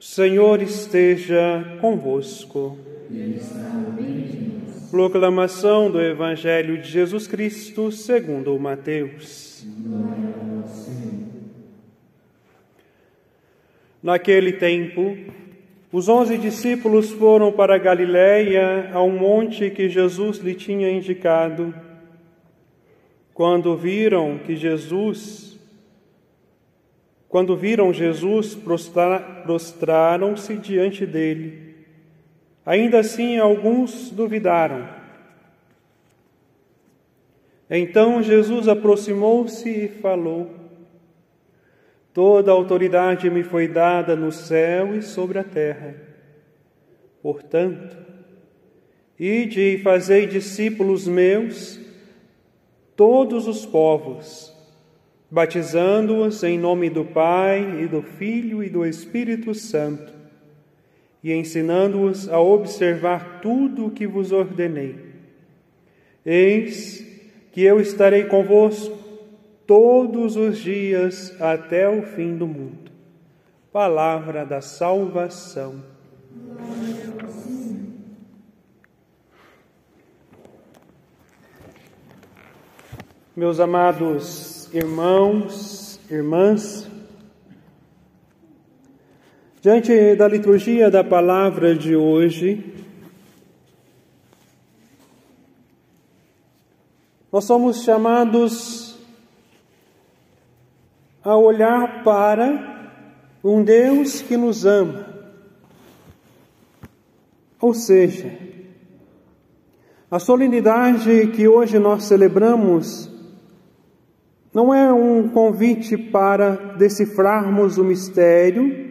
Senhor esteja convosco. Proclamação do Evangelho de Jesus Cristo segundo Mateus. Naquele tempo, os onze discípulos foram para Galiléia, ao monte que Jesus lhe tinha indicado. Quando viram que Jesus, quando viram Jesus, prostraram-se diante dele. Ainda assim, alguns duvidaram. Então Jesus aproximou-se e falou: Toda a autoridade me foi dada no céu e sobre a terra. Portanto, ide e fazei discípulos meus, todos os povos, batizando-os em nome do Pai e do Filho e do Espírito Santo, e ensinando-os a observar tudo o que vos ordenei. Eis que eu estarei convosco todos os dias até o fim do mundo. Palavra da salvação. Meus amados irmãos, irmãs, diante da liturgia da palavra de hoje, nós somos chamados a olhar para um Deus que nos ama. Ou seja, a solenidade que hoje nós celebramos não é um convite para decifrarmos o mistério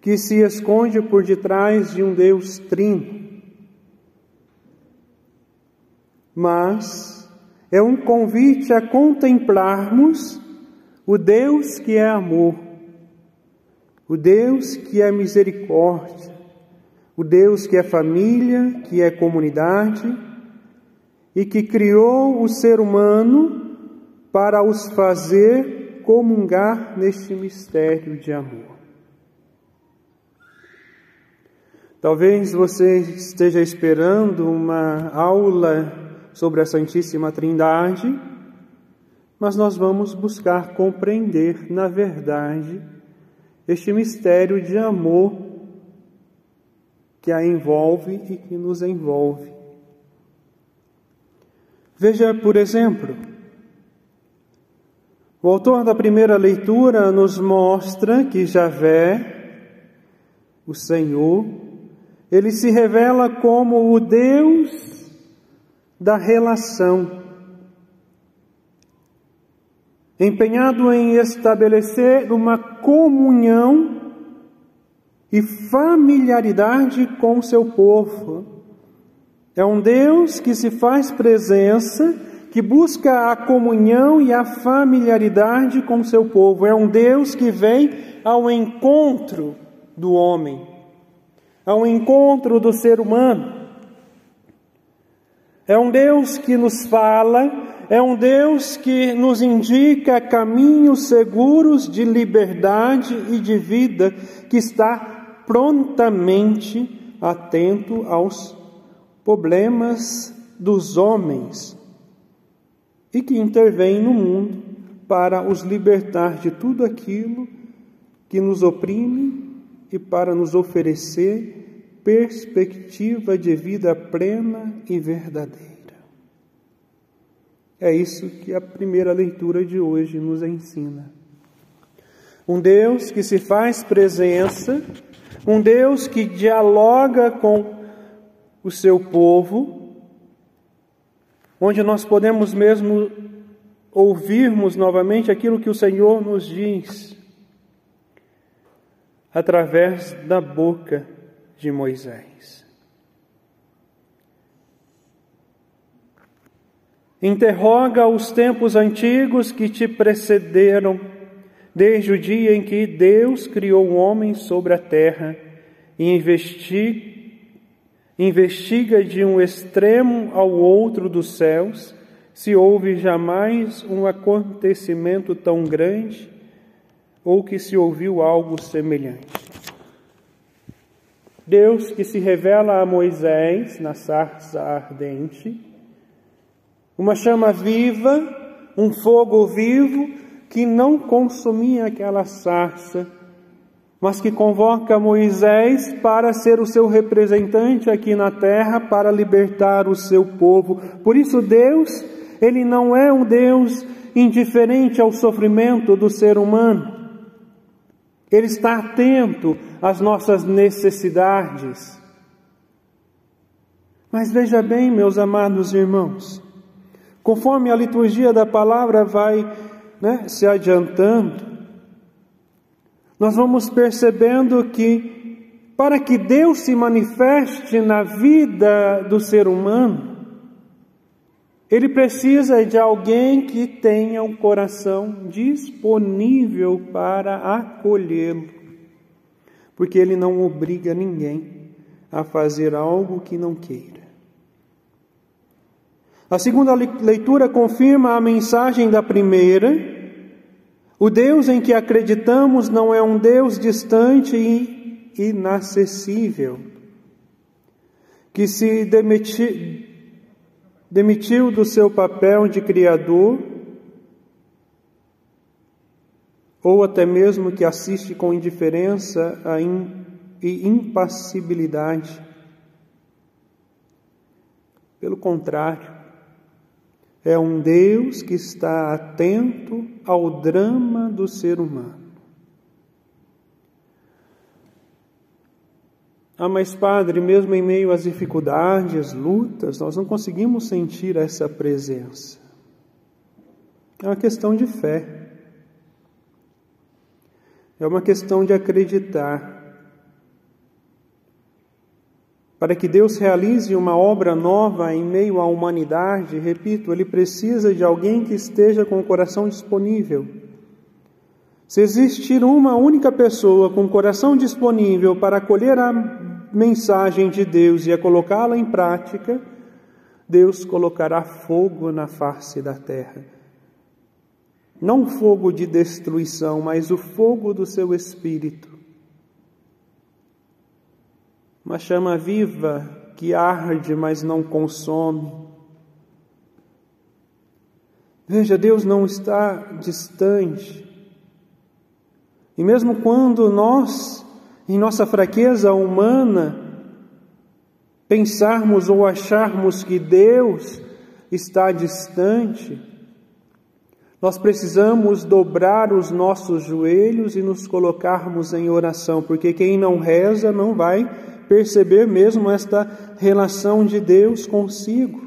que se esconde por detrás de um Deus trino, mas é um convite a contemplarmos o Deus que é amor, o Deus que é misericórdia, o Deus que é família, que é comunidade e que criou o ser humano para os fazer comungar neste mistério de amor. Talvez você esteja esperando uma aula sobre a Santíssima Trindade mas nós vamos buscar compreender, na verdade, este mistério de amor que a envolve e que nos envolve. Veja, por exemplo, o autor da primeira leitura nos mostra que Javé, o Senhor, ele se revela como o Deus da relação empenhado em estabelecer uma comunhão e familiaridade com o seu povo. É um Deus que se faz presença, que busca a comunhão e a familiaridade com o seu povo. É um Deus que vem ao encontro do homem, ao encontro do ser humano. É um Deus que nos fala é um Deus que nos indica caminhos seguros de liberdade e de vida, que está prontamente atento aos problemas dos homens e que intervém no mundo para os libertar de tudo aquilo que nos oprime e para nos oferecer perspectiva de vida plena e verdadeira. É isso que a primeira leitura de hoje nos ensina. Um Deus que se faz presença, um Deus que dialoga com o seu povo, onde nós podemos mesmo ouvirmos novamente aquilo que o Senhor nos diz através da boca de Moisés. Interroga os tempos antigos que te precederam, desde o dia em que Deus criou o homem sobre a terra, e investiga, investiga de um extremo ao outro dos céus se houve jamais um acontecimento tão grande ou que se ouviu algo semelhante. Deus que se revela a Moisés na sarça ardente, uma chama viva, um fogo vivo que não consumia aquela sarça, mas que convoca Moisés para ser o seu representante aqui na terra para libertar o seu povo. Por isso Deus, ele não é um Deus indiferente ao sofrimento do ser humano. Ele está atento às nossas necessidades. Mas veja bem, meus amados irmãos, conforme a liturgia da palavra vai né, se adiantando, nós vamos percebendo que para que Deus se manifeste na vida do ser humano, ele precisa de alguém que tenha um coração disponível para acolhê-lo, porque ele não obriga ninguém a fazer algo que não queira. A segunda leitura confirma a mensagem da primeira, o Deus em que acreditamos não é um Deus distante e inacessível, que se demitiu, demitiu do seu papel de Criador, ou até mesmo que assiste com indiferença e impassibilidade. Pelo contrário, é um Deus que está atento ao drama do ser humano. Ah, mas Padre, mesmo em meio às dificuldades, lutas, nós não conseguimos sentir essa presença. É uma questão de fé. É uma questão de acreditar. Para que Deus realize uma obra nova em meio à humanidade, repito, ele precisa de alguém que esteja com o coração disponível. Se existir uma única pessoa com o coração disponível para acolher a mensagem de Deus e a colocá-la em prática, Deus colocará fogo na face da terra. Não fogo de destruição, mas o fogo do seu espírito uma chama viva que arde, mas não consome. Veja, Deus não está distante. E mesmo quando nós, em nossa fraqueza humana, pensarmos ou acharmos que Deus está distante, nós precisamos dobrar os nossos joelhos e nos colocarmos em oração, porque quem não reza não vai perceber mesmo esta relação de Deus consigo.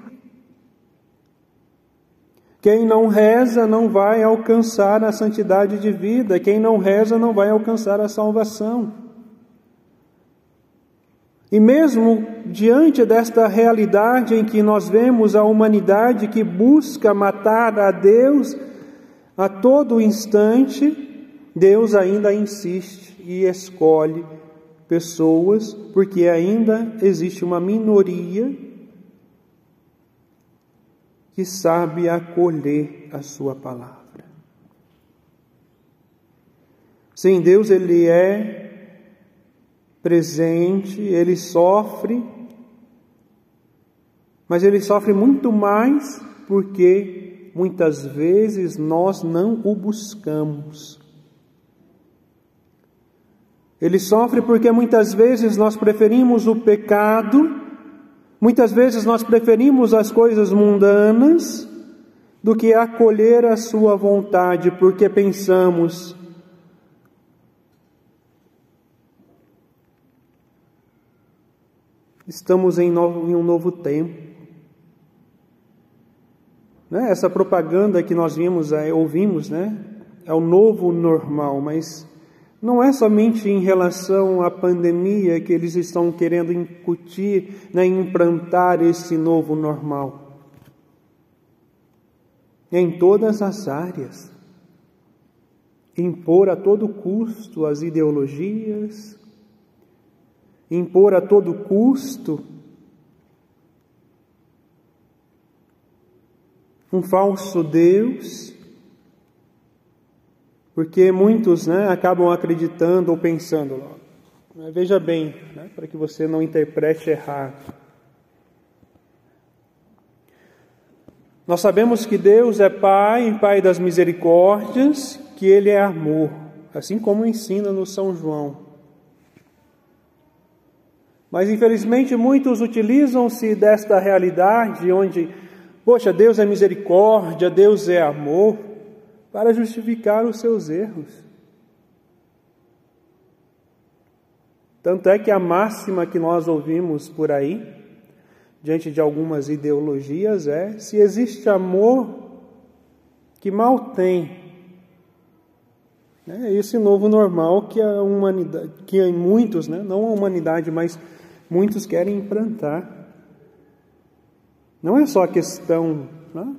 Quem não reza não vai alcançar a santidade de vida, quem não reza não vai alcançar a salvação. E mesmo diante desta realidade em que nós vemos a humanidade que busca matar a Deus a todo instante, Deus ainda insiste e escolhe pessoas, porque ainda existe uma minoria que sabe acolher a sua palavra. Sim, Deus ele é presente, ele sofre, mas ele sofre muito mais porque muitas vezes nós não o buscamos. Ele sofre porque muitas vezes nós preferimos o pecado, muitas vezes nós preferimos as coisas mundanas do que acolher a Sua vontade, porque pensamos, estamos em, novo, em um novo tempo. Né? Essa propaganda que nós vimos, é, ouvimos, né? é o novo normal, mas não é somente em relação à pandemia que eles estão querendo incutir, né, implantar esse novo normal. É em todas as áreas. Impor a todo custo as ideologias, impor a todo custo um falso Deus porque muitos né, acabam acreditando ou pensando, Veja bem, né, para que você não interprete errado. Nós sabemos que Deus é Pai, Pai das misericórdias, que Ele é amor, assim como ensina no São João. Mas infelizmente muitos utilizam-se desta realidade onde, poxa, Deus é misericórdia, Deus é amor, para justificar os seus erros. Tanto é que a máxima que nós ouvimos por aí diante de algumas ideologias é se existe amor que mal tem. É esse novo normal que a humanidade, que muitos, né, não a humanidade, mas muitos querem implantar. Não é só a questão né,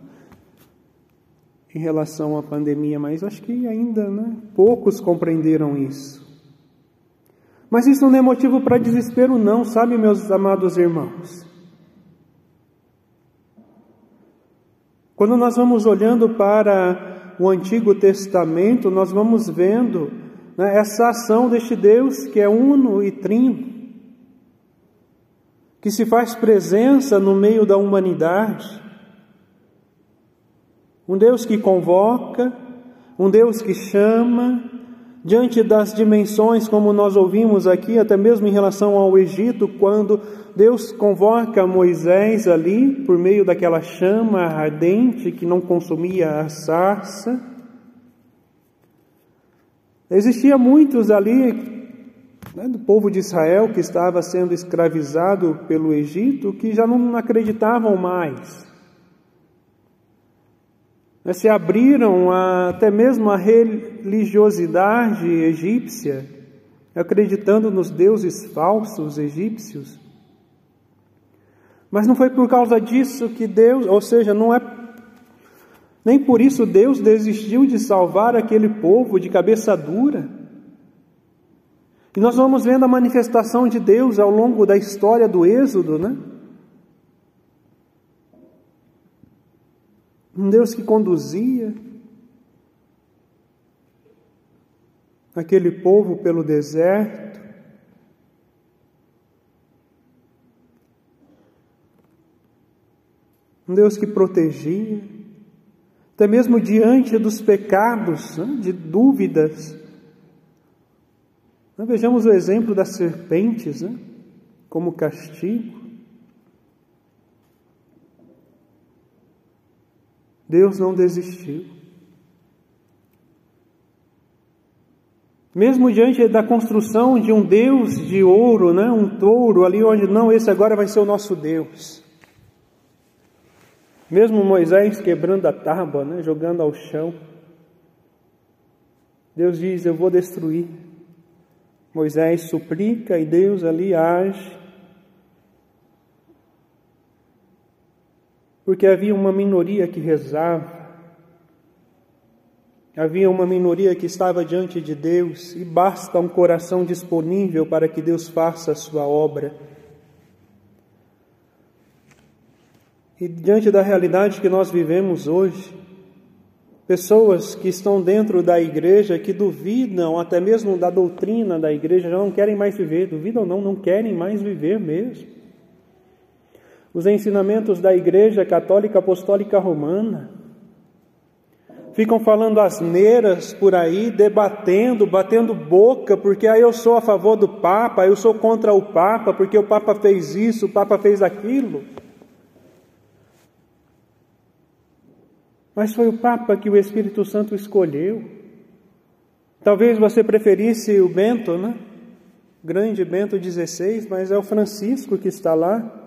em relação à pandemia, mas acho que ainda né, poucos compreenderam isso. Mas isso não é motivo para desespero, não, sabe, meus amados irmãos? Quando nós vamos olhando para o Antigo Testamento, nós vamos vendo né, essa ação deste Deus que é uno e trino, que se faz presença no meio da humanidade. Um Deus que convoca, um Deus que chama, diante das dimensões, como nós ouvimos aqui, até mesmo em relação ao Egito, quando Deus convoca Moisés ali, por meio daquela chama ardente que não consumia a sarça. Existia muitos ali né, do povo de Israel que estava sendo escravizado pelo Egito que já não acreditavam mais. Se abriram a, até mesmo a religiosidade egípcia, acreditando nos deuses falsos egípcios. Mas não foi por causa disso que Deus, ou seja, não é nem por isso Deus desistiu de salvar aquele povo de cabeça dura. E nós vamos vendo a manifestação de Deus ao longo da história do Êxodo, né? Um Deus que conduzia aquele povo pelo deserto, um Deus que protegia, até mesmo diante dos pecados, né, de dúvidas. Nós vejamos o exemplo das serpentes né, como castigo. Deus não desistiu. Mesmo diante da construção de um Deus de ouro, né, um touro ali onde não, esse agora vai ser o nosso Deus. Mesmo Moisés quebrando a tábua, né, jogando ao chão, Deus diz: Eu vou destruir. Moisés suplica e Deus ali age. Porque havia uma minoria que rezava, havia uma minoria que estava diante de Deus e basta um coração disponível para que Deus faça a sua obra. E diante da realidade que nós vivemos hoje, pessoas que estão dentro da igreja, que duvidam até mesmo da doutrina da igreja, já não querem mais viver, duvidam não, não querem mais viver mesmo. Os ensinamentos da igreja católica apostólica romana, ficam falando asneiras por aí, debatendo, batendo boca, porque aí eu sou a favor do Papa, eu sou contra o Papa, porque o Papa fez isso, o Papa fez aquilo. Mas foi o Papa que o Espírito Santo escolheu. Talvez você preferisse o Bento, né? Grande Bento XVI, mas é o Francisco que está lá.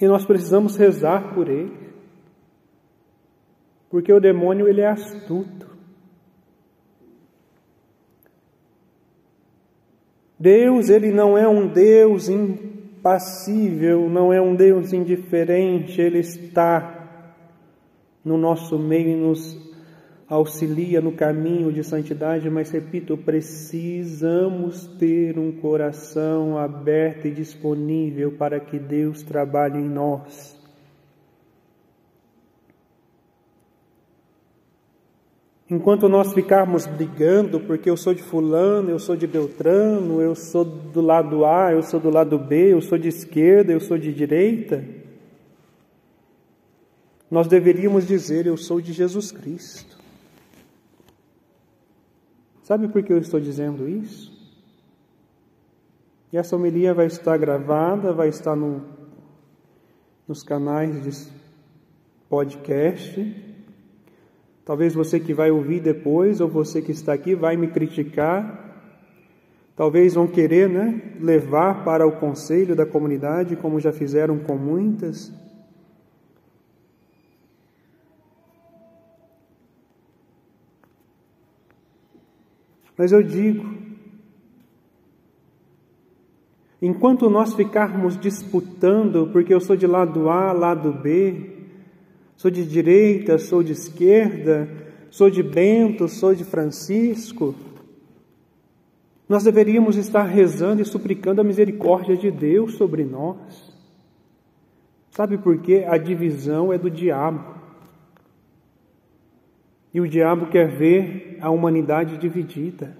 E nós precisamos rezar por ele. Porque o demônio ele é astuto. Deus, ele não é um Deus impassível, não é um Deus indiferente, ele está no nosso meio e nos auxilia no caminho de santidade, mas repito, precisamos ter um coração aberto e disponível para que Deus trabalhe em nós. Enquanto nós ficarmos brigando, porque eu sou de Fulano, eu sou de Beltrano, eu sou do lado A, eu sou do lado B, eu sou de esquerda, eu sou de direita, nós deveríamos dizer: Eu sou de Jesus Cristo. Sabe por que eu estou dizendo isso? E essa homilia vai estar gravada, vai estar no, nos canais de podcast. Talvez você que vai ouvir depois, ou você que está aqui, vai me criticar. Talvez vão querer né, levar para o conselho da comunidade, como já fizeram com muitas. Mas eu digo, enquanto nós ficarmos disputando, porque eu sou de lado A, lado B, sou de direita, sou de esquerda, sou de Bento, sou de Francisco, nós deveríamos estar rezando e suplicando a misericórdia de Deus sobre nós. Sabe por quê? A divisão é do diabo. E o diabo quer ver a humanidade dividida.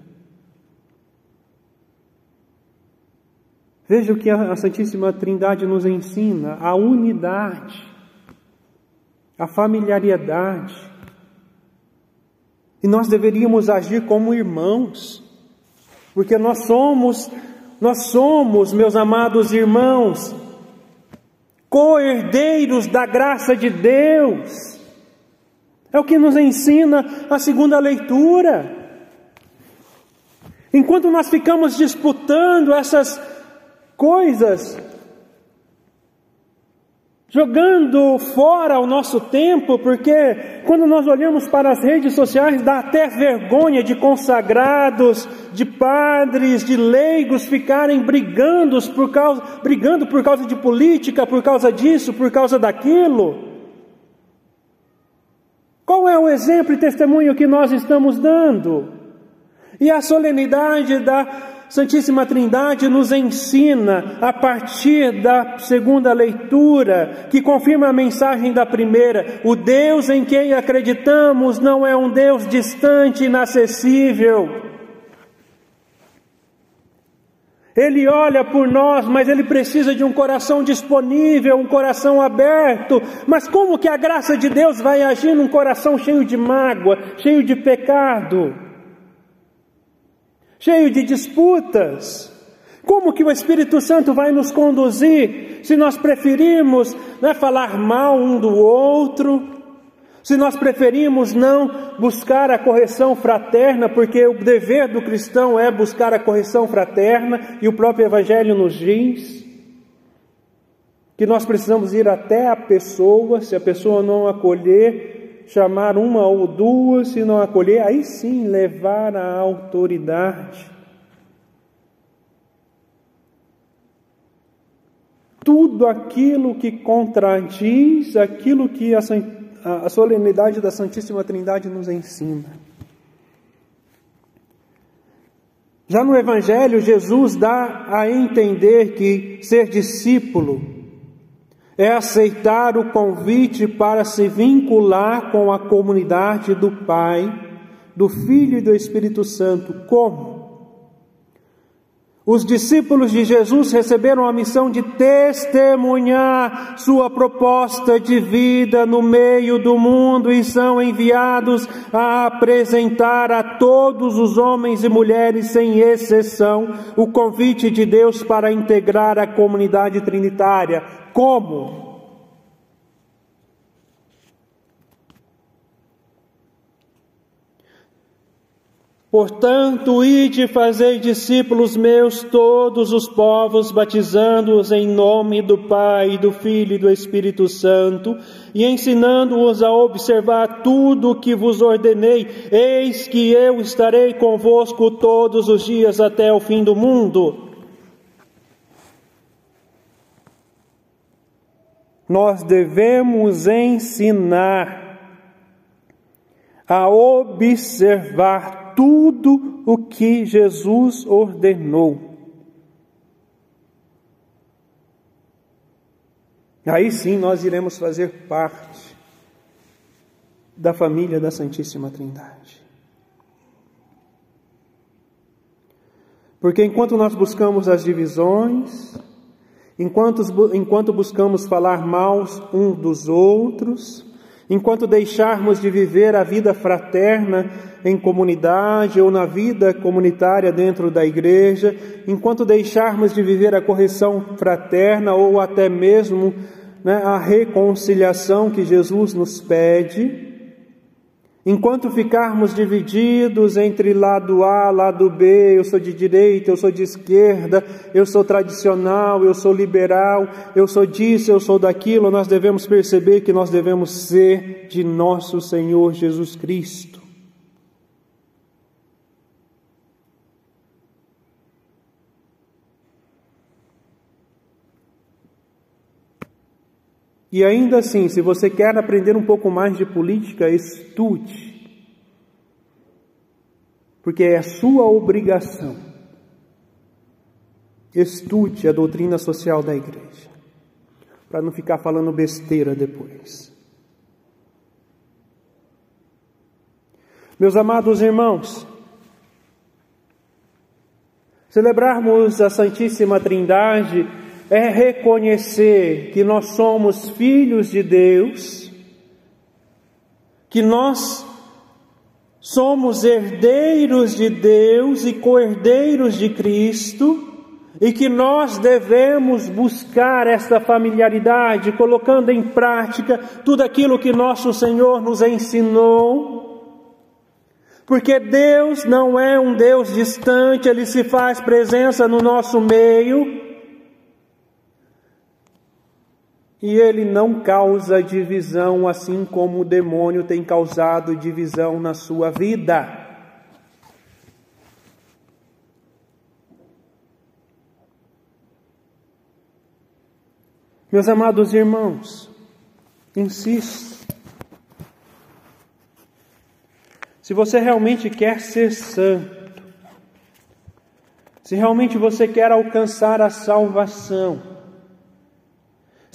Veja o que a Santíssima Trindade nos ensina: a unidade, a familiaridade. E nós deveríamos agir como irmãos, porque nós somos, nós somos, meus amados irmãos, co-herdeiros da graça de Deus. É o que nos ensina a segunda leitura. Enquanto nós ficamos disputando essas coisas, jogando fora o nosso tempo, porque quando nós olhamos para as redes sociais dá até vergonha de consagrados, de padres, de leigos ficarem brigando por causa, brigando por causa de política, por causa disso, por causa daquilo. Qual é o exemplo e testemunho que nós estamos dando? E a solenidade da Santíssima Trindade nos ensina, a partir da segunda leitura, que confirma a mensagem da primeira: o Deus em quem acreditamos não é um Deus distante, inacessível Ele olha por nós, mas ele precisa de um coração disponível, um coração aberto. Mas como que a graça de Deus vai agir num coração cheio de mágoa, cheio de pecado, cheio de disputas? Como que o Espírito Santo vai nos conduzir se nós preferimos né, falar mal um do outro, se nós preferimos não buscar a correção fraterna, porque o dever do cristão é buscar a correção fraterna, e o próprio Evangelho nos diz que nós precisamos ir até a pessoa, se a pessoa não acolher, chamar uma ou duas, se não acolher, aí sim levar a autoridade. Tudo aquilo que contradiz aquilo que a a solenidade da Santíssima Trindade nos ensina. Já no Evangelho, Jesus dá a entender que ser discípulo é aceitar o convite para se vincular com a comunidade do Pai, do Filho e do Espírito Santo. Como? Os discípulos de Jesus receberam a missão de testemunhar sua proposta de vida no meio do mundo e são enviados a apresentar a todos os homens e mulheres, sem exceção, o convite de Deus para integrar a comunidade trinitária. Como? Portanto, ide fazei discípulos meus todos os povos, batizando-os em nome do Pai, do Filho e do Espírito Santo, e ensinando-os a observar tudo o que vos ordenei. Eis que eu estarei convosco todos os dias até o fim do mundo. Nós devemos ensinar a observar tudo o que Jesus ordenou. Aí sim nós iremos fazer parte da família da Santíssima Trindade. Porque enquanto nós buscamos as divisões, enquanto, enquanto buscamos falar mal uns dos outros, enquanto deixarmos de viver a vida fraterna em comunidade ou na vida comunitária dentro da igreja, enquanto deixarmos de viver a correção fraterna ou até mesmo né, a reconciliação que Jesus nos pede, Enquanto ficarmos divididos entre lado A, lado B, eu sou de direita, eu sou de esquerda, eu sou tradicional, eu sou liberal, eu sou disso, eu sou daquilo, nós devemos perceber que nós devemos ser de nosso Senhor Jesus Cristo. E ainda assim, se você quer aprender um pouco mais de política, estude. Porque é a sua obrigação. Estude a doutrina social da igreja. Para não ficar falando besteira depois. Meus amados irmãos, celebrarmos a Santíssima Trindade é reconhecer que nós somos filhos de Deus, que nós somos herdeiros de Deus e co-herdeiros de Cristo, e que nós devemos buscar esta familiaridade, colocando em prática tudo aquilo que nosso Senhor nos ensinou. Porque Deus não é um Deus distante, Ele se faz presença no nosso meio, E ele não causa divisão, assim como o demônio tem causado divisão na sua vida. Meus amados irmãos, insisto. Se você realmente quer ser santo, se realmente você quer alcançar a salvação,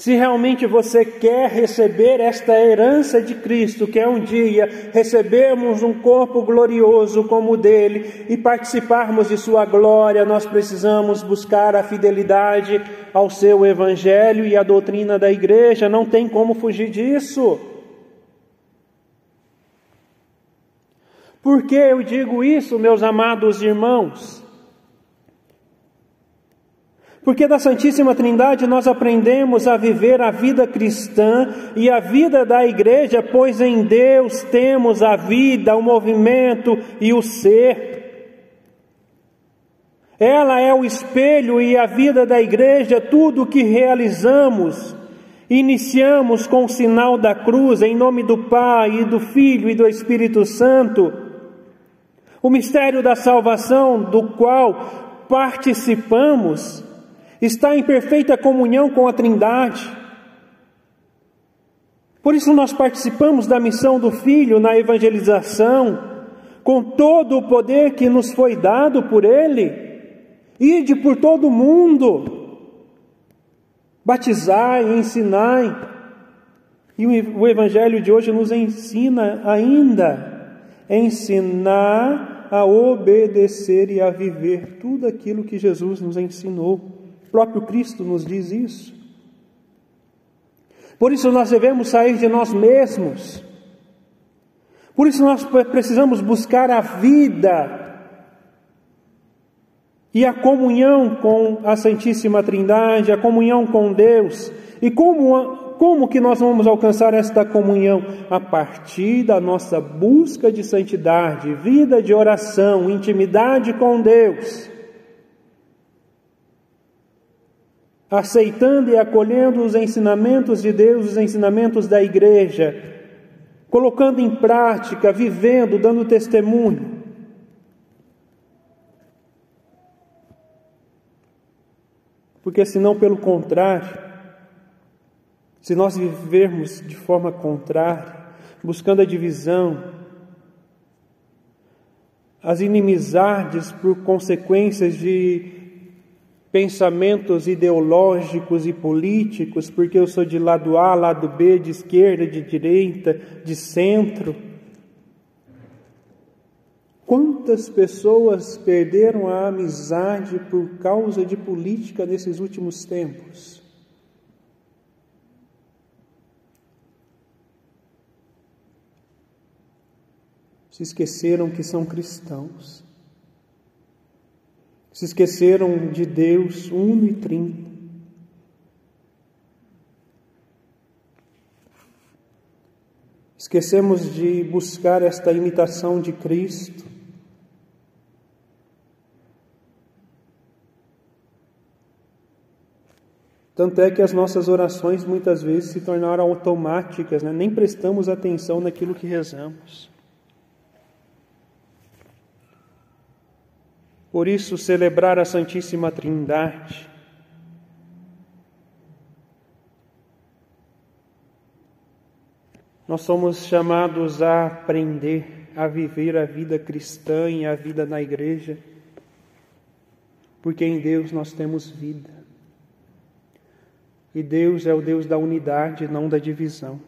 se realmente você quer receber esta herança de Cristo, que é um dia recebermos um corpo glorioso como o dele e participarmos de sua glória, nós precisamos buscar a fidelidade ao seu evangelho e à doutrina da igreja, não tem como fugir disso. Por que eu digo isso, meus amados irmãos? Porque da Santíssima Trindade nós aprendemos a viver a vida cristã e a vida da igreja, pois em Deus temos a vida, o movimento e o ser. Ela é o espelho e a vida da igreja, tudo o que realizamos. Iniciamos com o sinal da cruz, em nome do Pai, e do Filho e do Espírito Santo. O mistério da salvação, do qual participamos, está em perfeita comunhão com a Trindade. Por isso nós participamos da missão do Filho na evangelização, com todo o poder que nos foi dado por Ele. Ide por todo o mundo, batizai, ensinai. E o Evangelho de hoje nos ensina ainda, ensinar a obedecer e a viver tudo aquilo que Jesus nos ensinou. Próprio Cristo nos diz isso. Por isso nós devemos sair de nós mesmos. Por isso nós precisamos buscar a vida e a comunhão com a Santíssima Trindade, a comunhão com Deus. E como, como que nós vamos alcançar esta comunhão? A partir da nossa busca de santidade, vida de oração, intimidade com Deus. Aceitando e acolhendo os ensinamentos de Deus, os ensinamentos da igreja, colocando em prática, vivendo, dando testemunho. Porque senão, pelo contrário, se nós vivermos de forma contrária, buscando a divisão, as inimizades por consequências de pensamentos ideológicos e políticos, porque eu sou de lado A, lado B, de esquerda, de direita, de centro. Quantas pessoas perderam a amizade por causa de política nesses últimos tempos? Se esqueceram que são cristãos. Se esqueceram de Deus uno e trino. Esquecemos de buscar esta imitação de Cristo. Tanto é que as nossas orações muitas vezes se tornaram automáticas, né? nem prestamos atenção naquilo que rezamos. Por isso, celebrar a Santíssima Trindade Nós somos chamados a aprender a viver a vida cristã e a vida na igreja, porque em Deus nós temos vida. E Deus é o Deus da unidade, não da divisão.